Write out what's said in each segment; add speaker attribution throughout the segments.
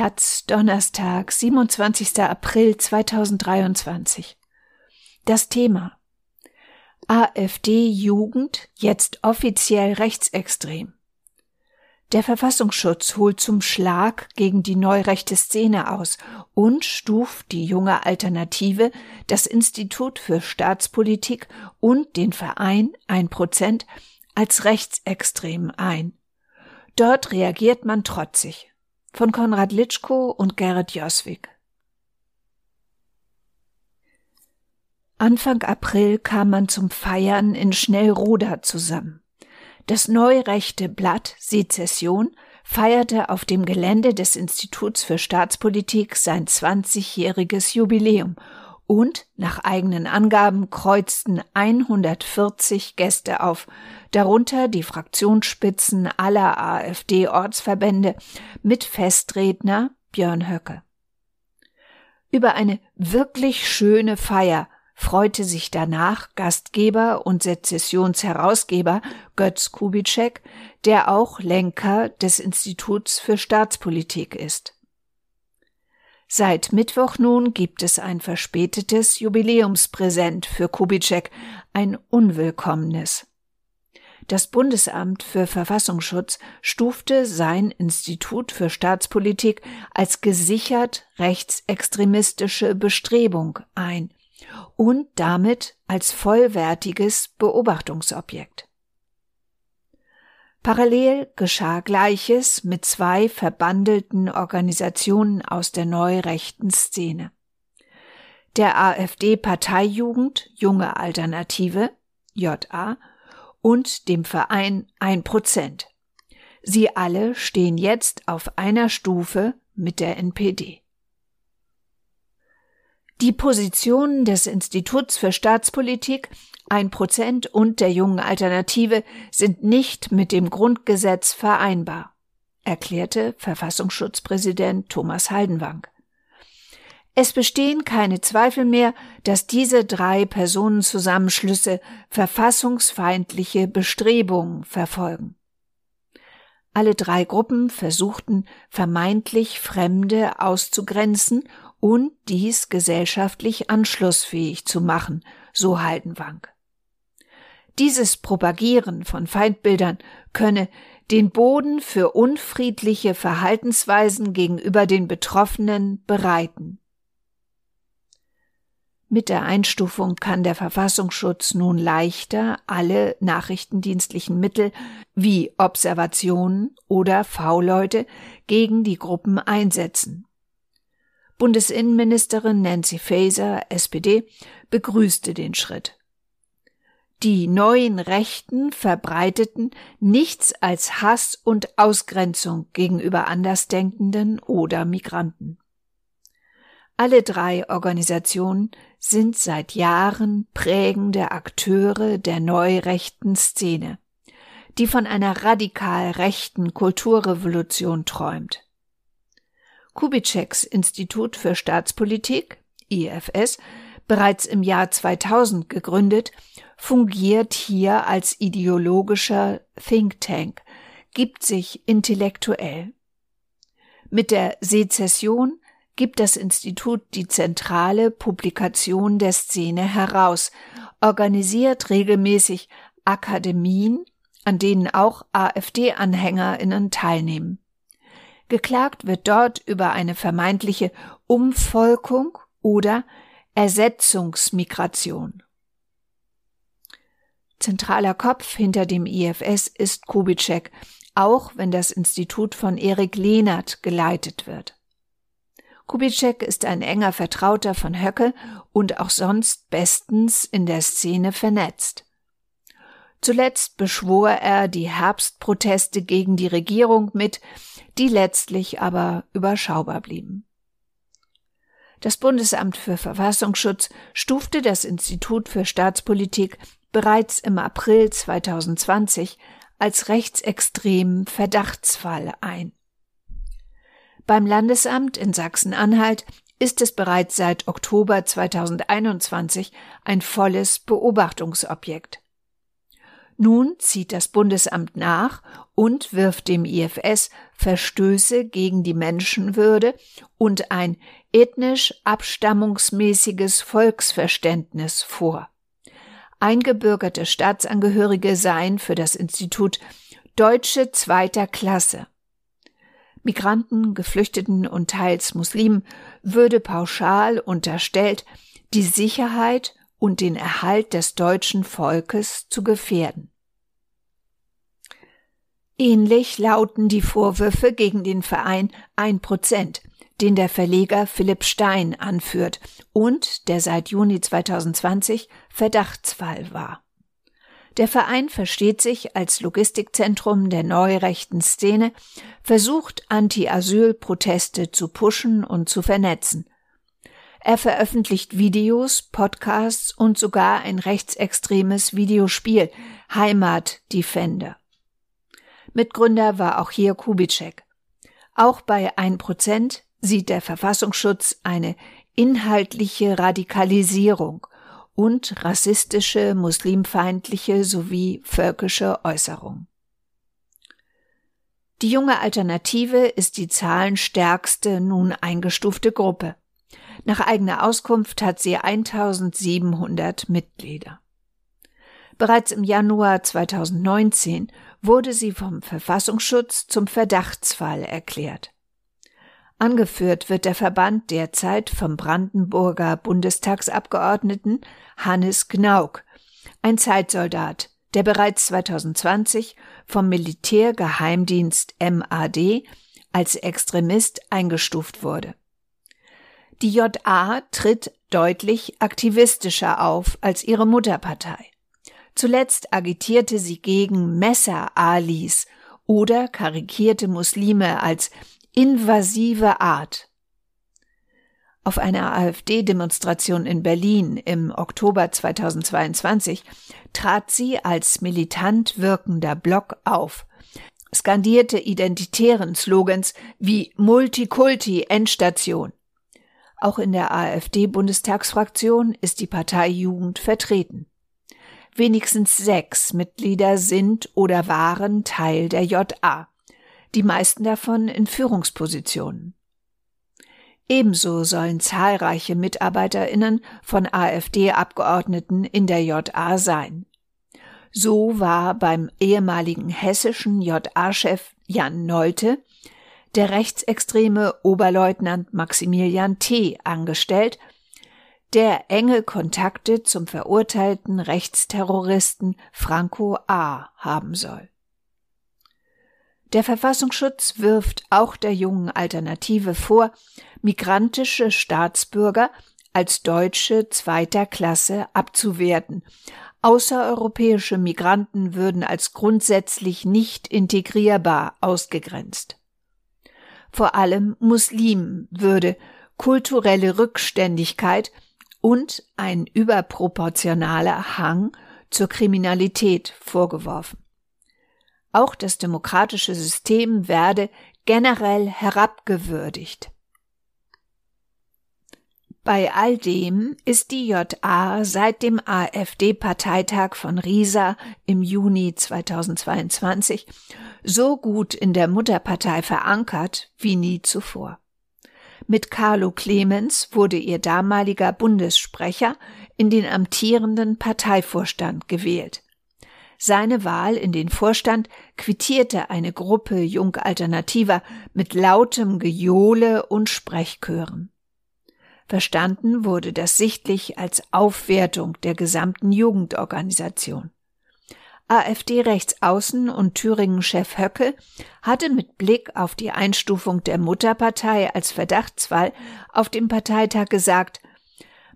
Speaker 1: Taz, Donnerstag, 27. April 2023. Das Thema AfD-Jugend jetzt offiziell rechtsextrem. Der Verfassungsschutz holt zum Schlag gegen die neurechte Szene aus und stuft die junge Alternative, das Institut für Staatspolitik und den Verein 1% als rechtsextrem ein. Dort reagiert man trotzig von Konrad Litschko und Gerrit Joswig. Anfang April kam man zum Feiern in Schnellroda zusammen. Das neurechte Blatt Sezession feierte auf dem Gelände des Instituts für Staatspolitik sein 20-jähriges Jubiläum und nach eigenen Angaben kreuzten 140 Gäste auf, darunter die Fraktionsspitzen aller AfD-Ortsverbände mit Festredner Björn Höcke. Über eine wirklich schöne Feier freute sich danach Gastgeber und Sezessionsherausgeber Götz Kubitschek, der auch Lenker des Instituts für Staatspolitik ist. Seit Mittwoch nun gibt es ein verspätetes Jubiläumspräsent für Kubitschek, ein unwillkommenes. Das Bundesamt für Verfassungsschutz stufte sein Institut für Staatspolitik als gesichert rechtsextremistische Bestrebung ein und damit als vollwertiges Beobachtungsobjekt. Parallel geschah Gleiches mit zwei verbandelten Organisationen aus der neurechten Szene. Der AfD-Parteijugend Junge Alternative, JA, und dem Verein 1%. Sie alle stehen jetzt auf einer Stufe mit der NPD. Die Positionen des Instituts für Staatspolitik, ein Prozent und der jungen Alternative sind nicht mit dem Grundgesetz vereinbar, erklärte Verfassungsschutzpräsident Thomas Haldenwang. Es bestehen keine Zweifel mehr, dass diese drei Personenzusammenschlüsse verfassungsfeindliche Bestrebungen verfolgen. Alle drei Gruppen versuchten vermeintlich Fremde auszugrenzen und dies gesellschaftlich anschlussfähig zu machen, so Haldenwang. Dieses Propagieren von Feindbildern könne den Boden für unfriedliche Verhaltensweisen gegenüber den Betroffenen bereiten. Mit der Einstufung kann der Verfassungsschutz nun leichter alle nachrichtendienstlichen Mittel wie Observationen oder V-Leute gegen die Gruppen einsetzen. Bundesinnenministerin Nancy Faeser, SPD, begrüßte den Schritt. Die neuen Rechten verbreiteten nichts als Hass und Ausgrenzung gegenüber Andersdenkenden oder Migranten. Alle drei Organisationen sind seit Jahren prägende Akteure der neurechten Szene, die von einer radikal rechten Kulturrevolution träumt. Kubitscheks Institut für Staatspolitik, IFS, bereits im Jahr 2000 gegründet, fungiert hier als ideologischer Think Tank, gibt sich intellektuell. Mit der Sezession gibt das Institut die zentrale Publikation der Szene heraus, organisiert regelmäßig Akademien, an denen auch AfD-AnhängerInnen teilnehmen. Geklagt wird dort über eine vermeintliche Umvolkung oder Ersetzungsmigration. Zentraler Kopf hinter dem IFS ist Kubitschek, auch wenn das Institut von Erik Lehnert geleitet wird. Kubitschek ist ein enger Vertrauter von Höcke und auch sonst bestens in der Szene vernetzt. Zuletzt beschwor er die Herbstproteste gegen die Regierung mit, die letztlich aber überschaubar blieben. Das Bundesamt für Verfassungsschutz stufte das Institut für Staatspolitik bereits im April 2020 als rechtsextremen Verdachtsfall ein. Beim Landesamt in Sachsen-Anhalt ist es bereits seit Oktober 2021 ein volles Beobachtungsobjekt. Nun zieht das Bundesamt nach und wirft dem IFS Verstöße gegen die Menschenwürde und ein ethnisch abstammungsmäßiges Volksverständnis vor. Eingebürgerte Staatsangehörige seien für das Institut Deutsche zweiter Klasse. Migranten, Geflüchteten und teils Muslimen würde pauschal unterstellt, die Sicherheit und den Erhalt des deutschen Volkes zu gefährden. Ähnlich lauten die Vorwürfe gegen den Verein Ein Prozent, den der Verleger Philipp Stein anführt und der seit Juni 2020 Verdachtsfall war. Der Verein versteht sich als Logistikzentrum der neurechten Szene, versucht Anti-Asyl-Proteste zu pushen und zu vernetzen. Er veröffentlicht Videos, Podcasts und sogar ein rechtsextremes Videospiel, Heimat Defender. Mitgründer war auch hier Kubitschek. Auch bei 1% sieht der Verfassungsschutz eine inhaltliche Radikalisierung und rassistische, muslimfeindliche sowie völkische Äußerungen. Die junge Alternative ist die zahlenstärkste nun eingestufte Gruppe. Nach eigener Auskunft hat sie 1700 Mitglieder. Bereits im Januar 2019 wurde sie vom Verfassungsschutz zum Verdachtsfall erklärt. Angeführt wird der Verband derzeit vom Brandenburger Bundestagsabgeordneten Hannes Gnauk, ein Zeitsoldat, der bereits 2020 vom Militärgeheimdienst MAD als Extremist eingestuft wurde. Die JA tritt deutlich aktivistischer auf als ihre Mutterpartei. Zuletzt agitierte sie gegen Messer-Alis oder karikierte Muslime als invasive Art. Auf einer AfD-Demonstration in Berlin im Oktober 2022 trat sie als militant wirkender Block auf, skandierte identitären Slogans wie Multikulti Endstation. Auch in der AfD-Bundestagsfraktion ist die Partei Jugend vertreten. Wenigstens sechs Mitglieder sind oder waren Teil der JA die meisten davon in Führungspositionen. Ebenso sollen zahlreiche Mitarbeiterinnen von AfD-Abgeordneten in der JA sein. So war beim ehemaligen hessischen JA-Chef Jan Nolte der rechtsextreme Oberleutnant Maximilian T. angestellt, der enge Kontakte zum verurteilten Rechtsterroristen Franco A. haben soll. Der Verfassungsschutz wirft auch der jungen Alternative vor, migrantische Staatsbürger als Deutsche zweiter Klasse abzuwerten. Außereuropäische Migranten würden als grundsätzlich nicht integrierbar ausgegrenzt. Vor allem Muslimen würde kulturelle Rückständigkeit und ein überproportionaler Hang zur Kriminalität vorgeworfen. Auch das demokratische System werde generell herabgewürdigt. Bei all dem ist die JA seit dem AfD-Parteitag von Riesa im Juni 2022 so gut in der Mutterpartei verankert wie nie zuvor. Mit Carlo Clemens wurde ihr damaliger Bundessprecher in den amtierenden Parteivorstand gewählt. Seine Wahl in den Vorstand quittierte eine Gruppe Jungalternativer mit lautem Gejohle und Sprechchören. Verstanden wurde das sichtlich als Aufwertung der gesamten Jugendorganisation. AfD-Rechtsaußen und Thüringen-Chef Höcke hatte mit Blick auf die Einstufung der Mutterpartei als Verdachtsfall auf dem Parteitag gesagt,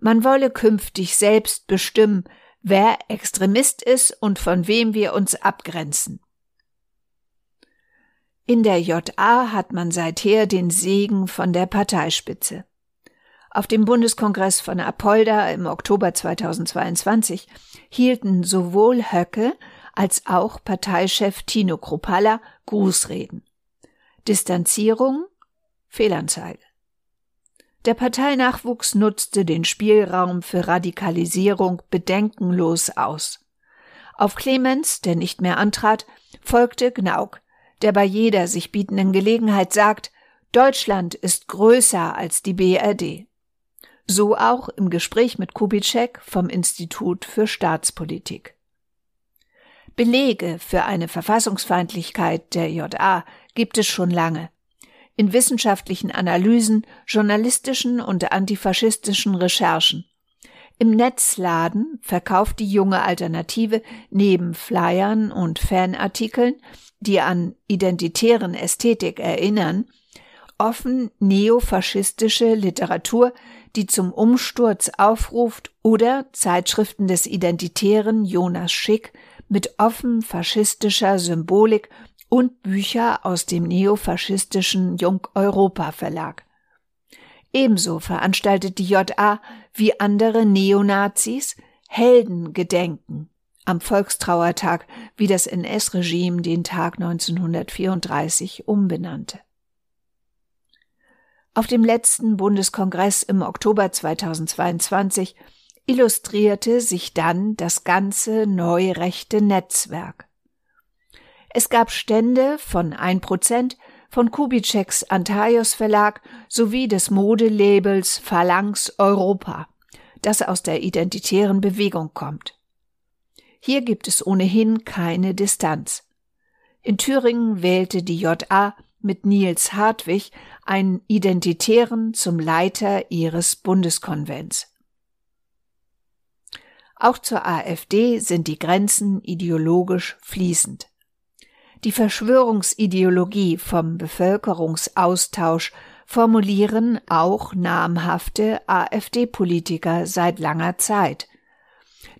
Speaker 1: man wolle künftig selbst bestimmen, wer Extremist ist und von wem wir uns abgrenzen. In der JA hat man seither den Segen von der Parteispitze. Auf dem Bundeskongress von Apolda im Oktober 2022 hielten sowohl Höcke als auch Parteichef Tino Kropalla Grußreden. Distanzierung, Fehlanzeige. Der Parteinachwuchs nutzte den Spielraum für Radikalisierung bedenkenlos aus. Auf Clemens, der nicht mehr antrat, folgte Gnauk, der bei jeder sich bietenden Gelegenheit sagt, Deutschland ist größer als die BRD. So auch im Gespräch mit Kubitschek vom Institut für Staatspolitik. Belege für eine Verfassungsfeindlichkeit der JA gibt es schon lange. In wissenschaftlichen Analysen, journalistischen und antifaschistischen Recherchen. Im Netzladen verkauft die junge Alternative neben Flyern und Fanartikeln, die an identitären Ästhetik erinnern, offen neofaschistische Literatur, die zum Umsturz aufruft oder Zeitschriften des Identitären Jonas Schick mit offen faschistischer Symbolik und Bücher aus dem neofaschistischen Jung Europa Verlag. Ebenso veranstaltet die JA wie andere Neonazis Heldengedenken am Volkstrauertag, wie das NS-Regime den Tag 1934 umbenannte. Auf dem letzten Bundeskongress im Oktober 2022 illustrierte sich dann das ganze neurechte Netzwerk. Es gab Stände von 1% von Kubitscheks Antaios Verlag sowie des Modelabels Phalanx Europa, das aus der identitären Bewegung kommt. Hier gibt es ohnehin keine Distanz. In Thüringen wählte die JA mit Niels Hartwig einen Identitären zum Leiter ihres Bundeskonvents. Auch zur AfD sind die Grenzen ideologisch fließend. Die Verschwörungsideologie vom Bevölkerungsaustausch formulieren auch namhafte AfD-Politiker seit langer Zeit.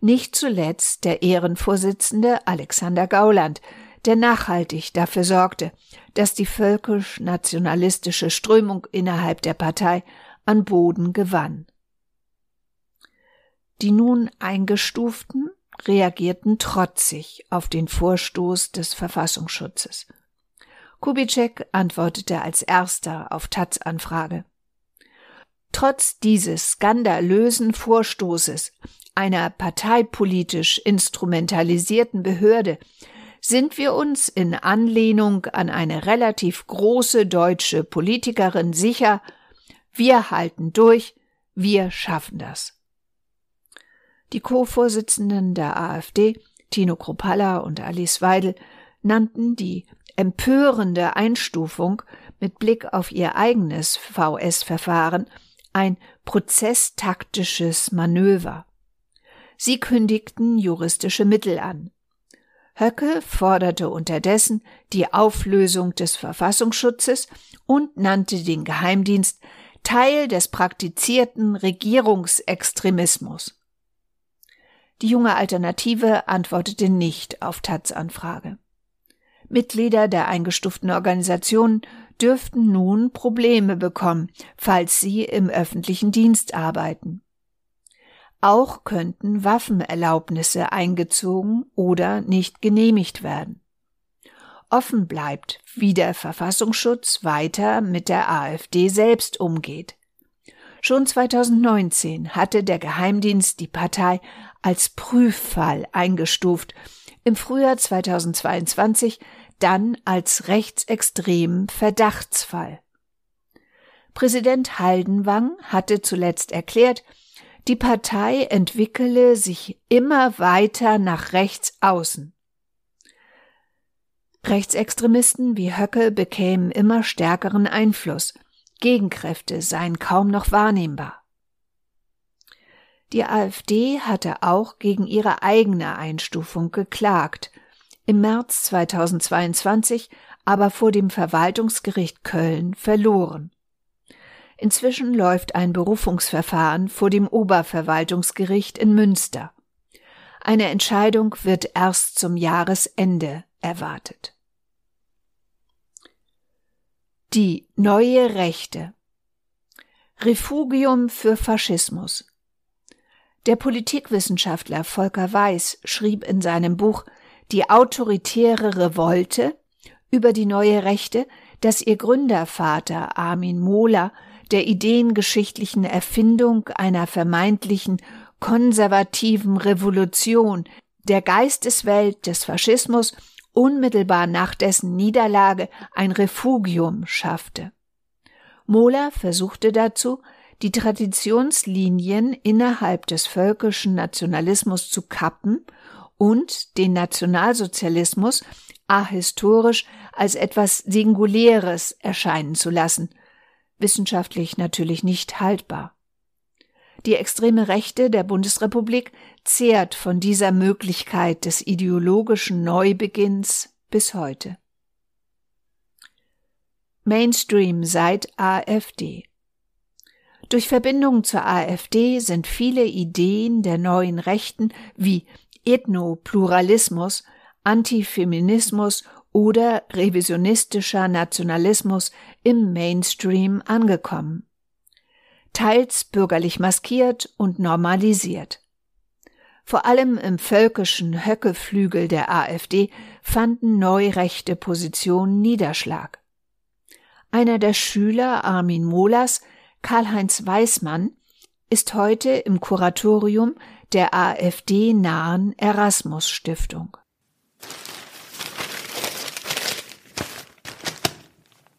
Speaker 1: Nicht zuletzt der Ehrenvorsitzende Alexander Gauland, der nachhaltig dafür sorgte, dass die völkisch-nationalistische Strömung innerhalb der Partei an Boden gewann. Die nun Eingestuften reagierten trotzig auf den Vorstoß des Verfassungsschutzes. Kubitschek antwortete als erster auf Taz Anfrage. Trotz dieses skandalösen Vorstoßes einer parteipolitisch instrumentalisierten Behörde sind wir uns in Anlehnung an eine relativ große deutsche Politikerin sicher, wir halten durch, wir schaffen das. Die Co-Vorsitzenden der AfD, Tino Kropalla und Alice Weidel, nannten die empörende Einstufung mit Blick auf ihr eigenes VS-Verfahren ein prozesstaktisches Manöver. Sie kündigten juristische Mittel an. Höcke forderte unterdessen die Auflösung des Verfassungsschutzes und nannte den Geheimdienst Teil des praktizierten Regierungsextremismus. Die junge Alternative antwortete nicht auf Taz Anfrage. Mitglieder der eingestuften Organisationen dürften nun Probleme bekommen, falls sie im öffentlichen Dienst arbeiten. Auch könnten Waffenerlaubnisse eingezogen oder nicht genehmigt werden. Offen bleibt, wie der Verfassungsschutz weiter mit der AfD selbst umgeht. Schon 2019 hatte der Geheimdienst die Partei als Prüffall eingestuft, im Frühjahr 2022 dann als rechtsextremen Verdachtsfall. Präsident Haldenwang hatte zuletzt erklärt, die Partei entwickele sich immer weiter nach rechts außen. Rechtsextremisten wie Höcke bekämen immer stärkeren Einfluss, Gegenkräfte seien kaum noch wahrnehmbar. Die AfD hatte auch gegen ihre eigene Einstufung geklagt, im März 2022 aber vor dem Verwaltungsgericht Köln verloren. Inzwischen läuft ein Berufungsverfahren vor dem Oberverwaltungsgericht in Münster. Eine Entscheidung wird erst zum Jahresende erwartet. Die neue Rechte. Refugium für Faschismus. Der Politikwissenschaftler Volker Weiß schrieb in seinem Buch Die autoritäre Revolte über die neue Rechte, dass ihr Gründervater Armin Mohler der ideengeschichtlichen Erfindung einer vermeintlichen konservativen Revolution der Geisteswelt des Faschismus unmittelbar nach dessen Niederlage ein Refugium schaffte. Mohler versuchte dazu, die Traditionslinien innerhalb des völkischen Nationalismus zu kappen und den Nationalsozialismus ahistorisch als etwas Singuläres erscheinen zu lassen, wissenschaftlich natürlich nicht haltbar. Die extreme Rechte der Bundesrepublik zehrt von dieser Möglichkeit des ideologischen Neubeginns bis heute. Mainstream seit AfD durch Verbindung zur AfD sind viele Ideen der neuen Rechten wie Ethnopluralismus, Antifeminismus oder revisionistischer Nationalismus im Mainstream angekommen. Teils bürgerlich maskiert und normalisiert. Vor allem im völkischen Höckeflügel der AfD fanden neurechte Positionen Niederschlag. Einer der Schüler Armin Molas Karl-Heinz Weismann ist heute im Kuratorium der AfD-nahen Erasmus Stiftung.